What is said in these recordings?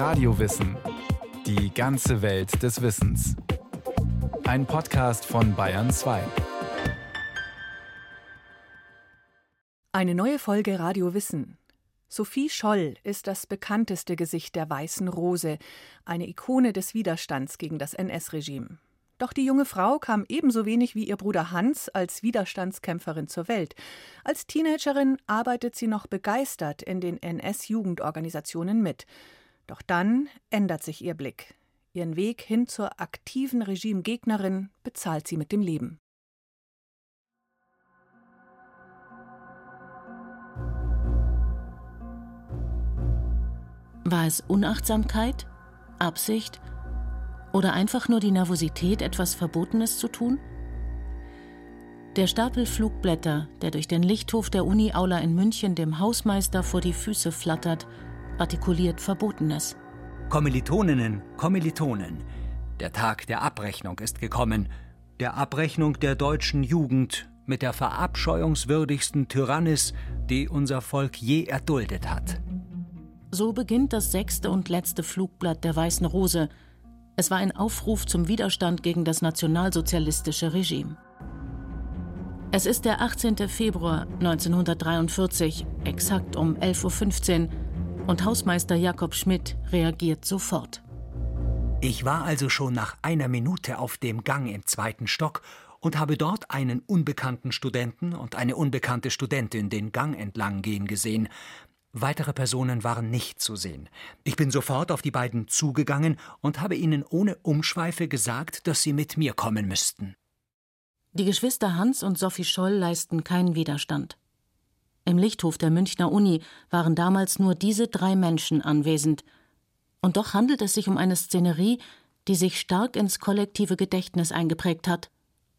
Radiowissen. Die ganze Welt des Wissens. Ein Podcast von Bayern 2. Eine neue Folge Radio Wissen. Sophie Scholl ist das bekannteste Gesicht der Weißen Rose, eine Ikone des Widerstands gegen das NS-Regime. Doch die junge Frau kam ebenso wenig wie ihr Bruder Hans als Widerstandskämpferin zur Welt. Als Teenagerin arbeitet sie noch begeistert in den NS-Jugendorganisationen mit. Doch dann ändert sich ihr Blick. Ihren Weg hin zur aktiven Regimegegnerin bezahlt sie mit dem Leben. War es Unachtsamkeit, Absicht oder einfach nur die Nervosität, etwas Verbotenes zu tun? Der Stapel Flugblätter, der durch den Lichthof der Uni-Aula in München dem Hausmeister vor die Füße flattert, artikuliert Verbotenes. Kommilitoninnen, Kommilitonen, der Tag der Abrechnung ist gekommen, der Abrechnung der deutschen Jugend mit der verabscheuungswürdigsten Tyrannis, die unser Volk je erduldet hat. So beginnt das sechste und letzte Flugblatt der Weißen Rose, es war ein Aufruf zum Widerstand gegen das nationalsozialistische Regime. Es ist der 18. Februar 1943, exakt um 11.15 Uhr, und Hausmeister Jakob Schmidt reagiert sofort. Ich war also schon nach einer Minute auf dem Gang im zweiten Stock und habe dort einen unbekannten Studenten und eine unbekannte Studentin den Gang entlang gehen gesehen, Weitere Personen waren nicht zu sehen. Ich bin sofort auf die beiden zugegangen und habe ihnen ohne Umschweife gesagt, dass sie mit mir kommen müssten. Die Geschwister Hans und Sophie Scholl leisten keinen Widerstand. Im Lichthof der Münchner Uni waren damals nur diese drei Menschen anwesend. Und doch handelt es sich um eine Szenerie, die sich stark ins kollektive Gedächtnis eingeprägt hat.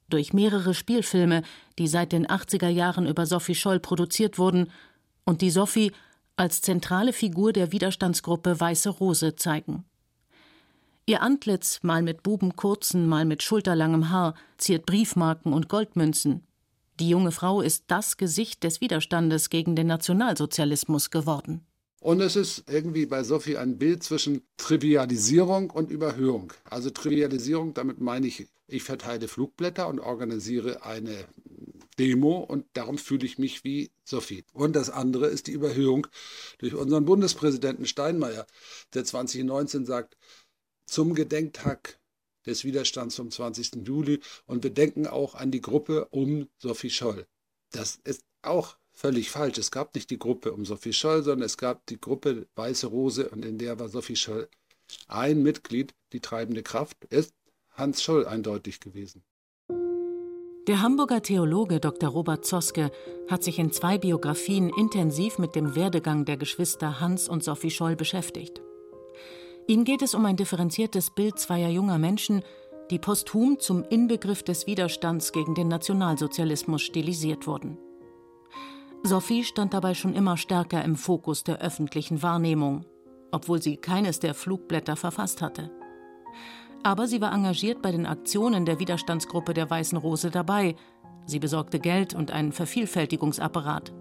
Durch mehrere Spielfilme, die seit den 80er Jahren über Sophie Scholl produziert wurden und die Sophie als zentrale Figur der Widerstandsgruppe Weiße Rose zeigen. Ihr Antlitz, mal mit bubenkurzen, mal mit schulterlangem Haar, ziert Briefmarken und Goldmünzen. Die junge Frau ist das Gesicht des Widerstandes gegen den Nationalsozialismus geworden. Und es ist irgendwie bei Sophie ein Bild zwischen Trivialisierung und Überhöhung. Also Trivialisierung, damit meine ich, ich verteile Flugblätter und organisiere eine Demo und darum fühle ich mich wie Sophie. Und das andere ist die Überhöhung durch unseren Bundespräsidenten Steinmeier, der 2019 sagt, zum Gedenktag des Widerstands vom 20. Juli und wir denken auch an die Gruppe um Sophie Scholl. Das ist auch völlig falsch. Es gab nicht die Gruppe um Sophie Scholl, sondern es gab die Gruppe Weiße Rose und in der war Sophie Scholl ein Mitglied. Die treibende Kraft ist Hans Scholl eindeutig gewesen. Der Hamburger Theologe Dr. Robert Zoske hat sich in zwei Biografien intensiv mit dem Werdegang der Geschwister Hans und Sophie Scholl beschäftigt. Ihm geht es um ein differenziertes Bild zweier junger Menschen, die posthum zum Inbegriff des Widerstands gegen den Nationalsozialismus stilisiert wurden. Sophie stand dabei schon immer stärker im Fokus der öffentlichen Wahrnehmung, obwohl sie keines der Flugblätter verfasst hatte. Aber sie war engagiert bei den Aktionen der Widerstandsgruppe der Weißen Rose dabei. Sie besorgte Geld und einen Vervielfältigungsapparat.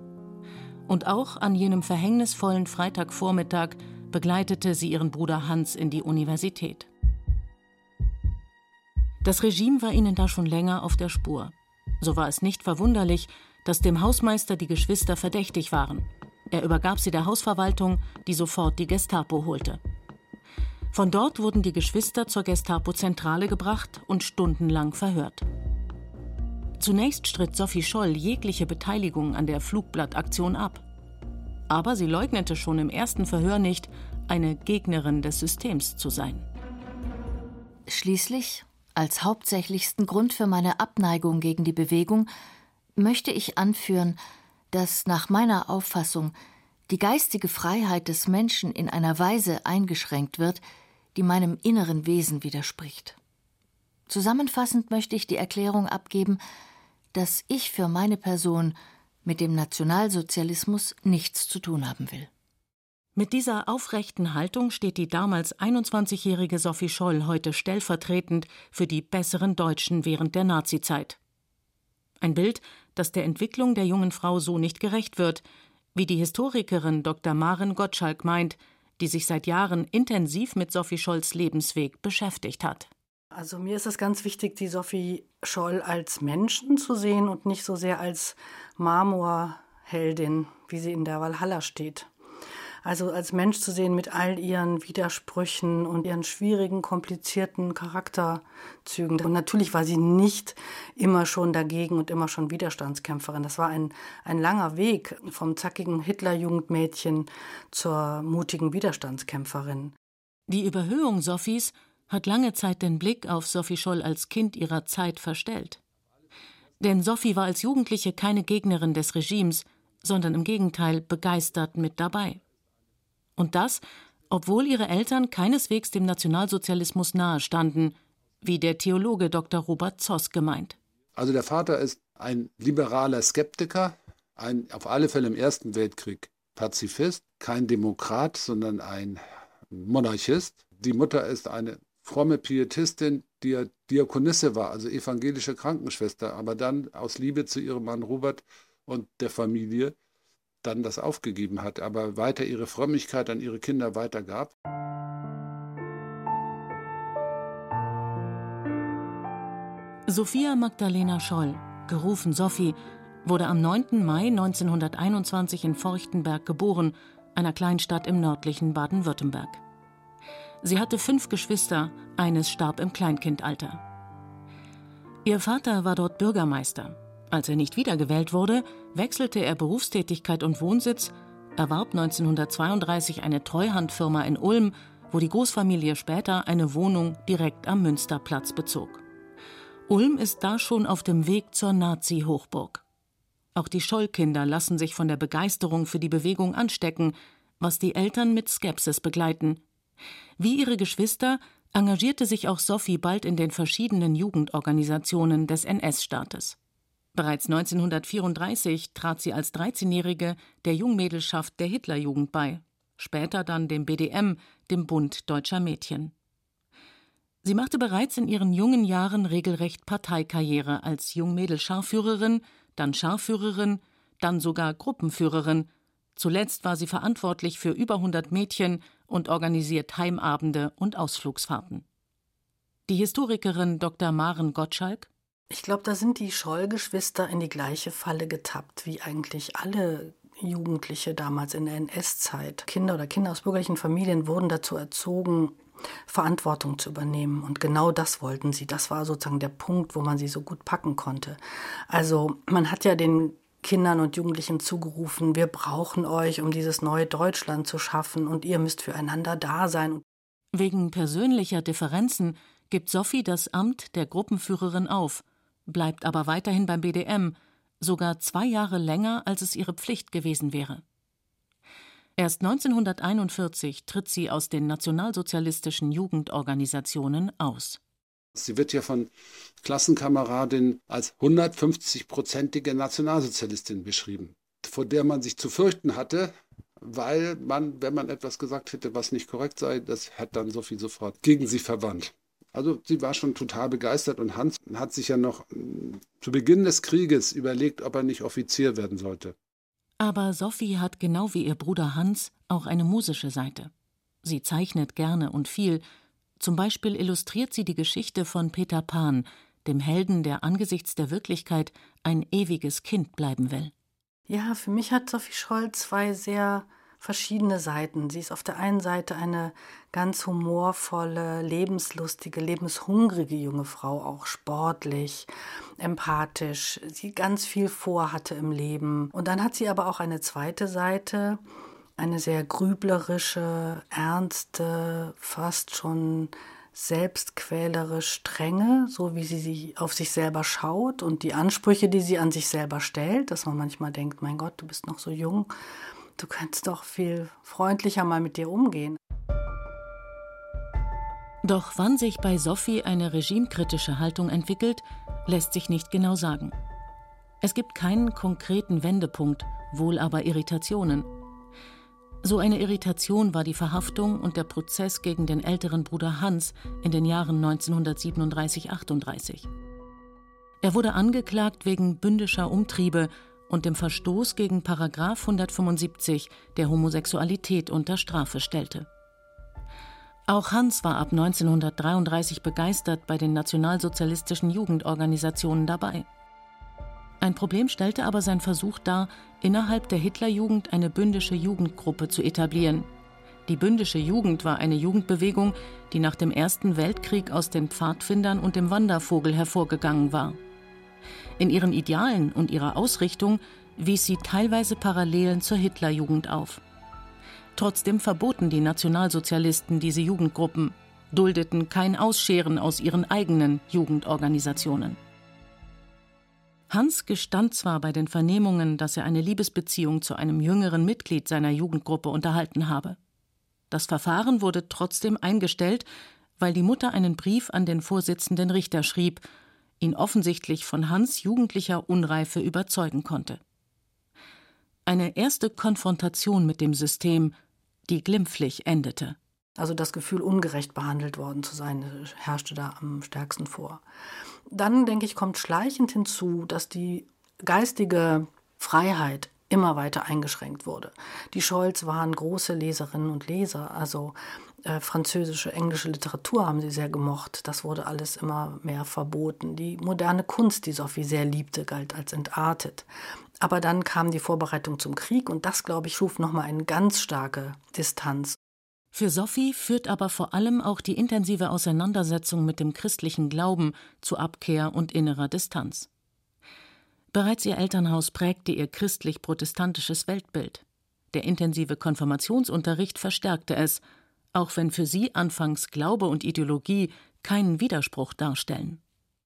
Und auch an jenem verhängnisvollen Freitagvormittag begleitete sie ihren Bruder Hans in die Universität. Das Regime war ihnen da schon länger auf der Spur. So war es nicht verwunderlich, dass dem Hausmeister die Geschwister verdächtig waren. Er übergab sie der Hausverwaltung, die sofort die Gestapo holte. Von dort wurden die Geschwister zur Gestapo-Zentrale gebracht und stundenlang verhört. Zunächst stritt Sophie Scholl jegliche Beteiligung an der Flugblattaktion ab. Aber sie leugnete schon im ersten Verhör nicht, eine Gegnerin des Systems zu sein. Schließlich, als hauptsächlichsten Grund für meine Abneigung gegen die Bewegung, möchte ich anführen, dass nach meiner Auffassung die geistige Freiheit des Menschen in einer Weise eingeschränkt wird, die meinem inneren Wesen widerspricht. Zusammenfassend möchte ich die Erklärung abgeben, dass ich für meine Person mit dem Nationalsozialismus nichts zu tun haben will. Mit dieser aufrechten Haltung steht die damals 21-jährige Sophie Scholl heute stellvertretend für die besseren Deutschen während der Nazizeit. Ein Bild, das der Entwicklung der jungen Frau so nicht gerecht wird, wie die Historikerin Dr. Maren Gottschalk meint, die sich seit Jahren intensiv mit Sophie Scholls Lebensweg beschäftigt hat. Also mir ist es ganz wichtig, die Sophie Scholl als Menschen zu sehen und nicht so sehr als Marmorheldin, wie sie in der Valhalla steht. Also als Mensch zu sehen mit all ihren Widersprüchen und ihren schwierigen, komplizierten Charakterzügen. Und natürlich war sie nicht immer schon dagegen und immer schon Widerstandskämpferin. Das war ein, ein langer Weg vom zackigen Hitlerjugendmädchen zur mutigen Widerstandskämpferin. Die Überhöhung Sophies hat lange Zeit den Blick auf Sophie Scholl als Kind ihrer Zeit verstellt. Denn Sophie war als Jugendliche keine Gegnerin des Regimes, sondern im Gegenteil begeistert mit dabei. Und das, obwohl ihre Eltern keineswegs dem Nationalsozialismus nahestanden, wie der Theologe Dr. Robert Zoss gemeint. Also der Vater ist ein liberaler Skeptiker, ein auf alle Fälle im Ersten Weltkrieg Pazifist, kein Demokrat, sondern ein Monarchist. Die Mutter ist eine fromme Pietistin, die ja Diakonisse war, also evangelische Krankenschwester, aber dann aus Liebe zu ihrem Mann Robert und der Familie dann das aufgegeben hat, aber weiter ihre Frömmigkeit an ihre Kinder weitergab. Sophia Magdalena Scholl, gerufen Sophie, wurde am 9. Mai 1921 in Forchtenberg geboren, einer Kleinstadt im nördlichen Baden-Württemberg. Sie hatte fünf Geschwister, eines starb im Kleinkindalter. Ihr Vater war dort Bürgermeister. Als er nicht wiedergewählt wurde, wechselte er Berufstätigkeit und Wohnsitz, erwarb 1932 eine Treuhandfirma in Ulm, wo die Großfamilie später eine Wohnung direkt am Münsterplatz bezog. Ulm ist da schon auf dem Weg zur Nazi-Hochburg. Auch die Schollkinder lassen sich von der Begeisterung für die Bewegung anstecken, was die Eltern mit Skepsis begleiten. Wie ihre Geschwister engagierte sich auch Sophie bald in den verschiedenen Jugendorganisationen des NS-Staates. Bereits 1934 trat sie als 13-Jährige der Jungmädelschaft der Hitlerjugend bei, später dann dem BDM, dem Bund deutscher Mädchen. Sie machte bereits in ihren jungen Jahren regelrecht Parteikarriere als Jungmädelscharführerin, dann Scharführerin, dann sogar Gruppenführerin. Zuletzt war sie verantwortlich für über 100 Mädchen und organisiert Heimabende und Ausflugsfahrten. Die Historikerin Dr. Maren Gottschalk ich glaube, da sind die Scholl-Geschwister in die gleiche Falle getappt wie eigentlich alle Jugendliche damals in der NS-Zeit. Kinder oder Kinder aus bürgerlichen Familien wurden dazu erzogen, Verantwortung zu übernehmen. Und genau das wollten sie. Das war sozusagen der Punkt, wo man sie so gut packen konnte. Also man hat ja den Kindern und Jugendlichen zugerufen, wir brauchen euch, um dieses neue Deutschland zu schaffen und ihr müsst füreinander da sein. Wegen persönlicher Differenzen gibt Sophie das Amt der Gruppenführerin auf bleibt aber weiterhin beim BDM, sogar zwei Jahre länger, als es ihre Pflicht gewesen wäre. Erst 1941 tritt sie aus den nationalsozialistischen Jugendorganisationen aus. Sie wird ja von Klassenkameradinnen als 150-prozentige Nationalsozialistin beschrieben, vor der man sich zu fürchten hatte, weil man, wenn man etwas gesagt hätte, was nicht korrekt sei, das hat dann Sophie sofort gegen sie verwandt. Also sie war schon total begeistert und Hans hat sich ja noch mm, zu Beginn des Krieges überlegt, ob er nicht Offizier werden sollte. Aber Sophie hat genau wie ihr Bruder Hans auch eine musische Seite. Sie zeichnet gerne und viel. Zum Beispiel illustriert sie die Geschichte von Peter Pan, dem Helden, der angesichts der Wirklichkeit ein ewiges Kind bleiben will. Ja, für mich hat Sophie Scholl zwei sehr verschiedene Seiten. Sie ist auf der einen Seite eine ganz humorvolle, lebenslustige, lebenshungrige junge Frau, auch sportlich, empathisch, sie ganz viel vorhatte im Leben. Und dann hat sie aber auch eine zweite Seite, eine sehr grüblerische, ernste, fast schon selbstquälerisch strenge, so wie sie sich auf sich selber schaut und die Ansprüche, die sie an sich selber stellt, dass man manchmal denkt, mein Gott, du bist noch so jung du kannst doch viel freundlicher mal mit dir umgehen. Doch wann sich bei Sophie eine regimekritische Haltung entwickelt, lässt sich nicht genau sagen. Es gibt keinen konkreten Wendepunkt, wohl aber Irritationen. So eine Irritation war die Verhaftung und der Prozess gegen den älteren Bruder Hans in den Jahren 1937-38. Er wurde angeklagt wegen bündischer Umtriebe und dem Verstoß gegen Paragraf 175 der Homosexualität unter Strafe stellte. Auch Hans war ab 1933 begeistert bei den nationalsozialistischen Jugendorganisationen dabei. Ein Problem stellte aber sein Versuch dar, innerhalb der Hitlerjugend eine bündische Jugendgruppe zu etablieren. Die bündische Jugend war eine Jugendbewegung, die nach dem Ersten Weltkrieg aus den Pfadfindern und dem Wandervogel hervorgegangen war. In ihren Idealen und ihrer Ausrichtung wies sie teilweise Parallelen zur Hitlerjugend auf. Trotzdem verboten die Nationalsozialisten diese Jugendgruppen, duldeten kein Ausscheren aus ihren eigenen Jugendorganisationen. Hans gestand zwar bei den Vernehmungen, dass er eine Liebesbeziehung zu einem jüngeren Mitglied seiner Jugendgruppe unterhalten habe. Das Verfahren wurde trotzdem eingestellt, weil die Mutter einen Brief an den Vorsitzenden Richter schrieb, ihn offensichtlich von Hans jugendlicher Unreife überzeugen konnte. Eine erste Konfrontation mit dem System die glimpflich endete. Also das Gefühl, ungerecht behandelt worden zu sein, herrschte da am stärksten vor. Dann, denke ich, kommt schleichend hinzu, dass die geistige Freiheit immer weiter eingeschränkt wurde. Die Scholz waren große Leserinnen und Leser, also äh, französische, englische Literatur haben sie sehr gemocht. Das wurde alles immer mehr verboten. Die moderne Kunst, die Sophie sehr liebte, galt als entartet. Aber dann kam die Vorbereitung zum Krieg und das, glaube ich, schuf nochmal eine ganz starke Distanz. Für Sophie führt aber vor allem auch die intensive Auseinandersetzung mit dem christlichen Glauben zu Abkehr und innerer Distanz. Bereits ihr Elternhaus prägte ihr christlich-protestantisches Weltbild. Der intensive Konfirmationsunterricht verstärkte es, auch wenn für sie anfangs Glaube und Ideologie keinen Widerspruch darstellen.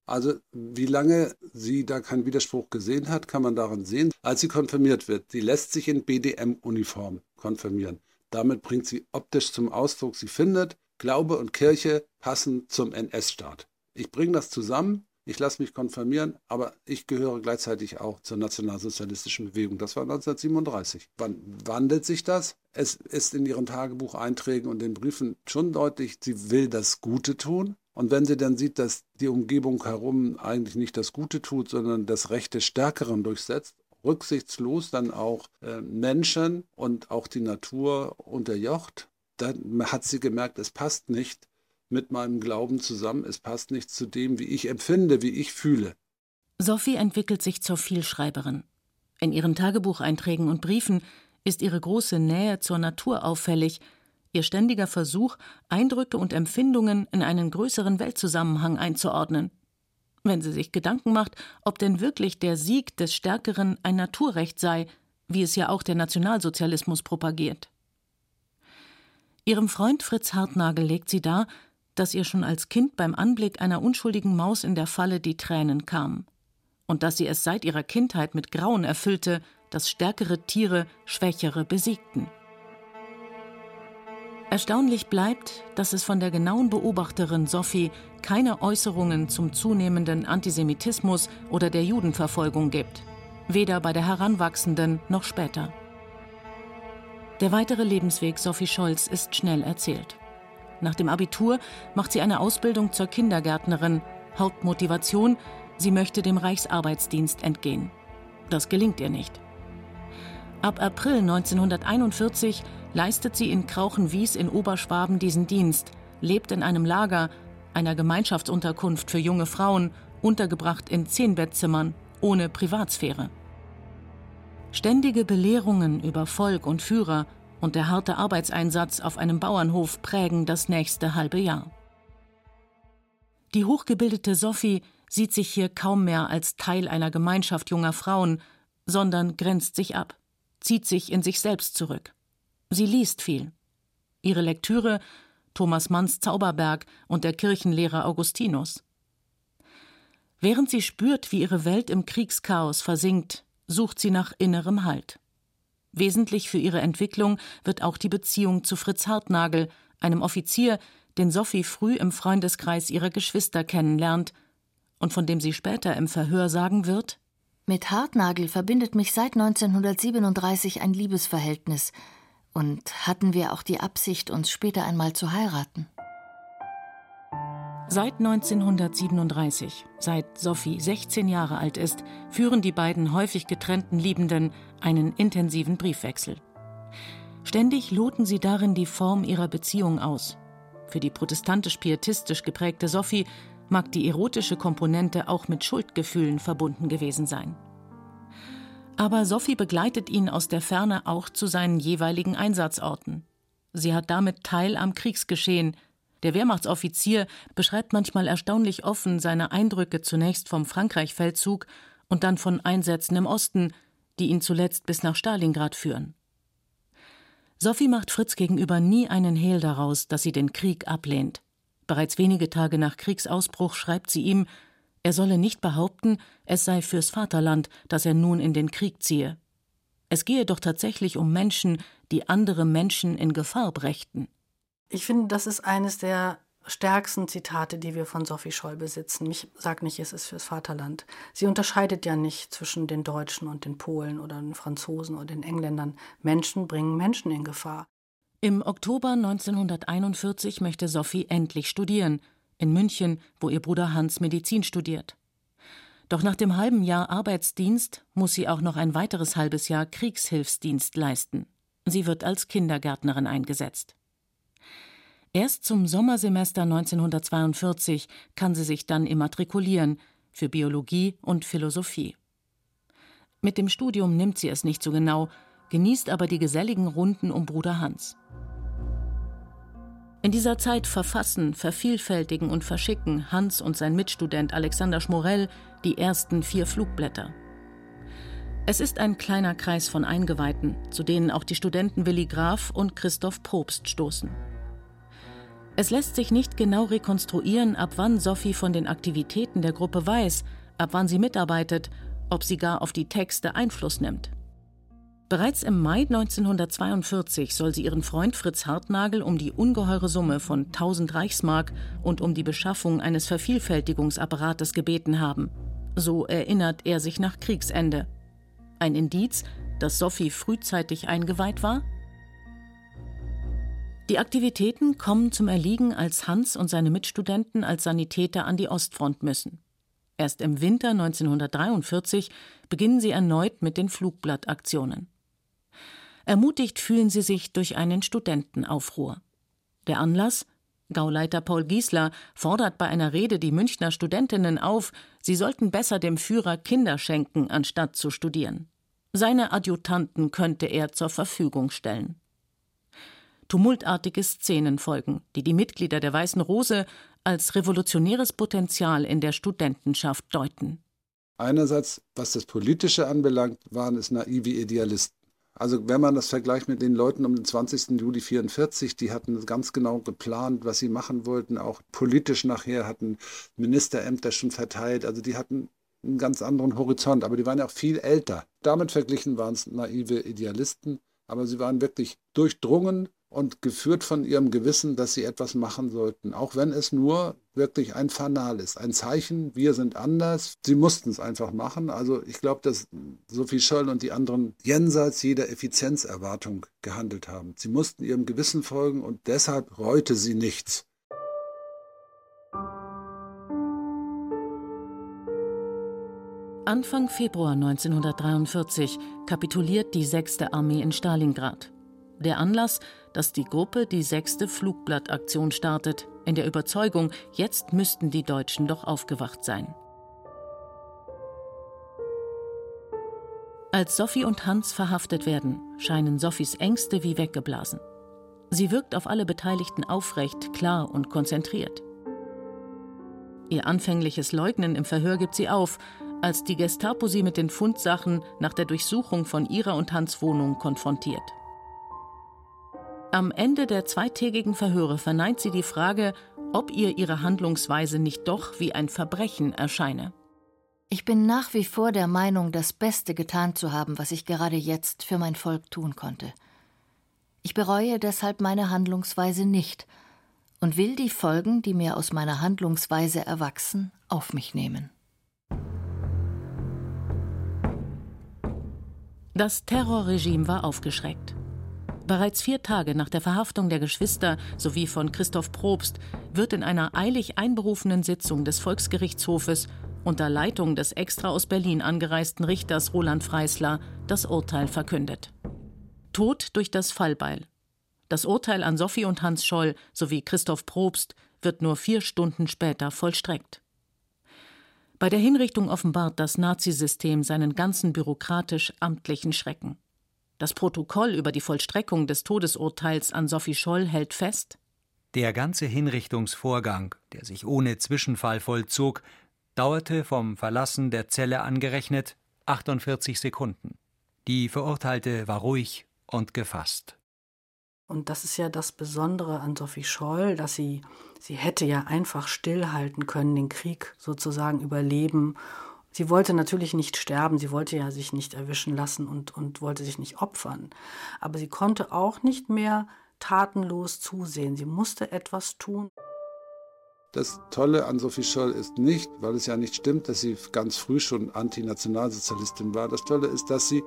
Also wie lange sie da keinen Widerspruch gesehen hat, kann man daran sehen, als sie konfirmiert wird. Sie lässt sich in BDM-Uniform konfirmieren. Damit bringt sie optisch zum Ausdruck, sie findet, Glaube und Kirche passen zum NS-Staat. Ich bringe das zusammen, ich lasse mich konfirmieren, aber ich gehöre gleichzeitig auch zur nationalsozialistischen Bewegung. Das war 1937. Wann wandelt sich das? Es ist in ihren Tagebucheinträgen und den Briefen schon deutlich, sie will das Gute tun, und wenn sie dann sieht, dass die Umgebung herum eigentlich nicht das Gute tut, sondern das Recht des Stärkeren durchsetzt, rücksichtslos dann auch äh, Menschen und auch die Natur unterjocht, dann hat sie gemerkt, es passt nicht mit meinem Glauben zusammen, es passt nicht zu dem, wie ich empfinde, wie ich fühle. Sophie entwickelt sich zur Vielschreiberin. In ihren Tagebucheinträgen und Briefen ist ihre große Nähe zur Natur auffällig, ihr ständiger Versuch, Eindrücke und Empfindungen in einen größeren Weltzusammenhang einzuordnen. Wenn sie sich Gedanken macht, ob denn wirklich der Sieg des Stärkeren ein Naturrecht sei, wie es ja auch der Nationalsozialismus propagiert. Ihrem Freund Fritz Hartnagel legt sie dar, dass ihr schon als Kind beim Anblick einer unschuldigen Maus in der Falle die Tränen kamen und dass sie es seit ihrer Kindheit mit Grauen erfüllte, dass stärkere Tiere Schwächere besiegten. Erstaunlich bleibt, dass es von der genauen Beobachterin Sophie keine Äußerungen zum zunehmenden Antisemitismus oder der Judenverfolgung gibt, weder bei der Heranwachsenden noch später. Der weitere Lebensweg Sophie Scholz ist schnell erzählt. Nach dem Abitur macht sie eine Ausbildung zur Kindergärtnerin. Hauptmotivation, sie möchte dem Reichsarbeitsdienst entgehen. Das gelingt ihr nicht. Ab April 1941 leistet sie in Krauchenwies in Oberschwaben diesen Dienst, lebt in einem Lager, einer Gemeinschaftsunterkunft für junge Frauen, untergebracht in zehn Bettzimmern, ohne Privatsphäre. Ständige Belehrungen über Volk und Führer und der harte Arbeitseinsatz auf einem Bauernhof prägen das nächste halbe Jahr. Die hochgebildete Sophie sieht sich hier kaum mehr als Teil einer Gemeinschaft junger Frauen, sondern grenzt sich ab, zieht sich in sich selbst zurück. Sie liest viel. Ihre Lektüre Thomas Manns Zauberberg und der Kirchenlehrer Augustinus. Während sie spürt, wie ihre Welt im Kriegschaos versinkt, sucht sie nach innerem Halt. Wesentlich für ihre Entwicklung wird auch die Beziehung zu Fritz Hartnagel, einem Offizier, den Sophie früh im Freundeskreis ihrer Geschwister kennenlernt und von dem sie später im Verhör sagen wird: Mit Hartnagel verbindet mich seit 1937 ein Liebesverhältnis, und hatten wir auch die Absicht, uns später einmal zu heiraten. Seit 1937, seit Sophie 16 Jahre alt ist, führen die beiden häufig getrennten Liebenden einen intensiven Briefwechsel. Ständig loten sie darin die Form ihrer Beziehung aus. Für die protestantisch-pietistisch geprägte Sophie mag die erotische Komponente auch mit Schuldgefühlen verbunden gewesen sein. Aber Sophie begleitet ihn aus der Ferne auch zu seinen jeweiligen Einsatzorten. Sie hat damit Teil am Kriegsgeschehen. Der Wehrmachtsoffizier beschreibt manchmal erstaunlich offen seine Eindrücke zunächst vom Frankreich-Feldzug und dann von Einsätzen im Osten, die ihn zuletzt bis nach Stalingrad führen. Sophie macht Fritz gegenüber nie einen Hehl daraus, dass sie den Krieg ablehnt. Bereits wenige Tage nach Kriegsausbruch schreibt sie ihm, er solle nicht behaupten, es sei fürs Vaterland, dass er nun in den Krieg ziehe. Es gehe doch tatsächlich um Menschen, die andere Menschen in Gefahr brächten. Ich finde, das ist eines der stärksten Zitate, die wir von Sophie Scholl besitzen. Ich sage nicht, es ist fürs Vaterland. Sie unterscheidet ja nicht zwischen den Deutschen und den Polen oder den Franzosen oder den Engländern. Menschen bringen Menschen in Gefahr. Im Oktober 1941 möchte Sophie endlich studieren, in München, wo ihr Bruder Hans Medizin studiert. Doch nach dem halben Jahr Arbeitsdienst muss sie auch noch ein weiteres halbes Jahr Kriegshilfsdienst leisten. Sie wird als Kindergärtnerin eingesetzt. Erst zum Sommersemester 1942 kann sie sich dann immatrikulieren für Biologie und Philosophie. Mit dem Studium nimmt sie es nicht so genau, genießt aber die geselligen Runden um Bruder Hans. In dieser Zeit verfassen, vervielfältigen und verschicken Hans und sein Mitstudent Alexander Schmorell die ersten vier Flugblätter. Es ist ein kleiner Kreis von Eingeweihten, zu denen auch die Studenten Willi Graf und Christoph Probst stoßen. Es lässt sich nicht genau rekonstruieren, ab wann Sophie von den Aktivitäten der Gruppe weiß, ab wann sie mitarbeitet, ob sie gar auf die Texte Einfluss nimmt. Bereits im Mai 1942 soll sie ihren Freund Fritz Hartnagel um die ungeheure Summe von 1000 Reichsmark und um die Beschaffung eines Vervielfältigungsapparates gebeten haben. So erinnert er sich nach Kriegsende. Ein Indiz, dass Sophie frühzeitig eingeweiht war? Die Aktivitäten kommen zum Erliegen, als Hans und seine Mitstudenten als Sanitäter an die Ostfront müssen. Erst im Winter 1943 beginnen sie erneut mit den Flugblattaktionen. Ermutigt fühlen sie sich durch einen Studentenaufruhr. Der Anlass? Gauleiter Paul Giesler fordert bei einer Rede die Münchner Studentinnen auf, sie sollten besser dem Führer Kinder schenken, anstatt zu studieren. Seine Adjutanten könnte er zur Verfügung stellen. Tumultartige Szenen folgen, die die Mitglieder der Weißen Rose als revolutionäres Potenzial in der Studentenschaft deuten. Einerseits, was das Politische anbelangt, waren es naive Idealisten. Also wenn man das vergleicht mit den Leuten um den 20. Juli 44, die hatten ganz genau geplant, was sie machen wollten, auch politisch nachher hatten Ministerämter schon verteilt, also die hatten einen ganz anderen Horizont, aber die waren ja auch viel älter. Damit verglichen waren es naive Idealisten, aber sie waren wirklich durchdrungen und geführt von ihrem Gewissen, dass sie etwas machen sollten, auch wenn es nur wirklich ein Fanal ist, ein Zeichen, wir sind anders. Sie mussten es einfach machen. Also ich glaube, dass Sophie Scholl und die anderen jenseits jeder Effizienzerwartung gehandelt haben. Sie mussten ihrem Gewissen folgen und deshalb reute sie nichts. Anfang Februar 1943 kapituliert die 6. Armee in Stalingrad. Der Anlass, dass die Gruppe die sechste Flugblattaktion startet, in der Überzeugung, jetzt müssten die Deutschen doch aufgewacht sein. Als Sophie und Hans verhaftet werden, scheinen Sophies Ängste wie weggeblasen. Sie wirkt auf alle Beteiligten aufrecht, klar und konzentriert. Ihr anfängliches Leugnen im Verhör gibt sie auf, als die Gestapo sie mit den Fundsachen nach der Durchsuchung von ihrer und Hans Wohnung konfrontiert. Am Ende der zweitägigen Verhöre verneint sie die Frage, ob ihr ihre Handlungsweise nicht doch wie ein Verbrechen erscheine. Ich bin nach wie vor der Meinung, das Beste getan zu haben, was ich gerade jetzt für mein Volk tun konnte. Ich bereue deshalb meine Handlungsweise nicht und will die Folgen, die mir aus meiner Handlungsweise erwachsen, auf mich nehmen. Das Terrorregime war aufgeschreckt. Bereits vier Tage nach der Verhaftung der Geschwister sowie von Christoph Probst wird in einer eilig einberufenen Sitzung des Volksgerichtshofes unter Leitung des extra aus Berlin angereisten Richters Roland Freisler das Urteil verkündet. Tod durch das Fallbeil. Das Urteil an Sophie und Hans Scholl sowie Christoph Probst wird nur vier Stunden später vollstreckt. Bei der Hinrichtung offenbart das Nazisystem seinen ganzen bürokratisch-amtlichen Schrecken. Das Protokoll über die Vollstreckung des Todesurteils an Sophie Scholl hält fest: Der ganze Hinrichtungsvorgang, der sich ohne Zwischenfall vollzog, dauerte vom Verlassen der Zelle angerechnet 48 Sekunden. Die Verurteilte war ruhig und gefasst. Und das ist ja das Besondere an Sophie Scholl, dass sie, sie hätte ja einfach stillhalten können, den Krieg sozusagen überleben Sie wollte natürlich nicht sterben, sie wollte ja sich nicht erwischen lassen und, und wollte sich nicht opfern. Aber sie konnte auch nicht mehr tatenlos zusehen. Sie musste etwas tun. Das Tolle an Sophie Scholl ist nicht, weil es ja nicht stimmt, dass sie ganz früh schon Antinationalsozialistin war. Das Tolle ist, dass sie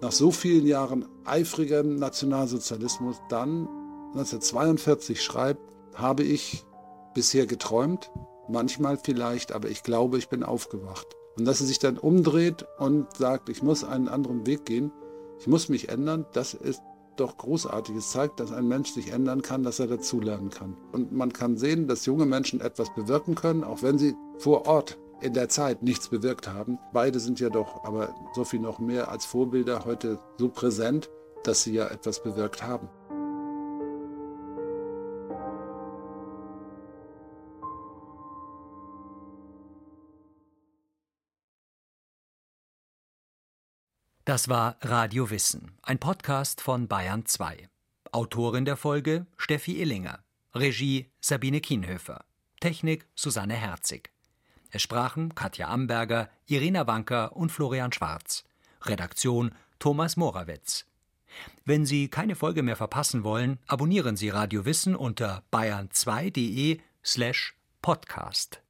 nach so vielen Jahren eifrigem Nationalsozialismus dann 1942 schreibt, habe ich bisher geträumt, manchmal vielleicht, aber ich glaube, ich bin aufgewacht. Und dass sie sich dann umdreht und sagt, ich muss einen anderen Weg gehen, ich muss mich ändern, das ist doch großartig. Es zeigt, dass ein Mensch sich ändern kann, dass er dazulernen kann. Und man kann sehen, dass junge Menschen etwas bewirken können, auch wenn sie vor Ort in der Zeit nichts bewirkt haben. Beide sind ja doch, aber so viel noch mehr als Vorbilder heute so präsent, dass sie ja etwas bewirkt haben. Das war Radio Wissen, ein Podcast von Bayern 2. Autorin der Folge Steffi Illinger. Regie Sabine Kienhöfer. Technik Susanne Herzig. Es sprachen Katja Amberger, Irina Wanker und Florian Schwarz. Redaktion Thomas Morawetz. Wenn Sie keine Folge mehr verpassen wollen, abonnieren Sie Radio Wissen unter bayern2.de slash podcast.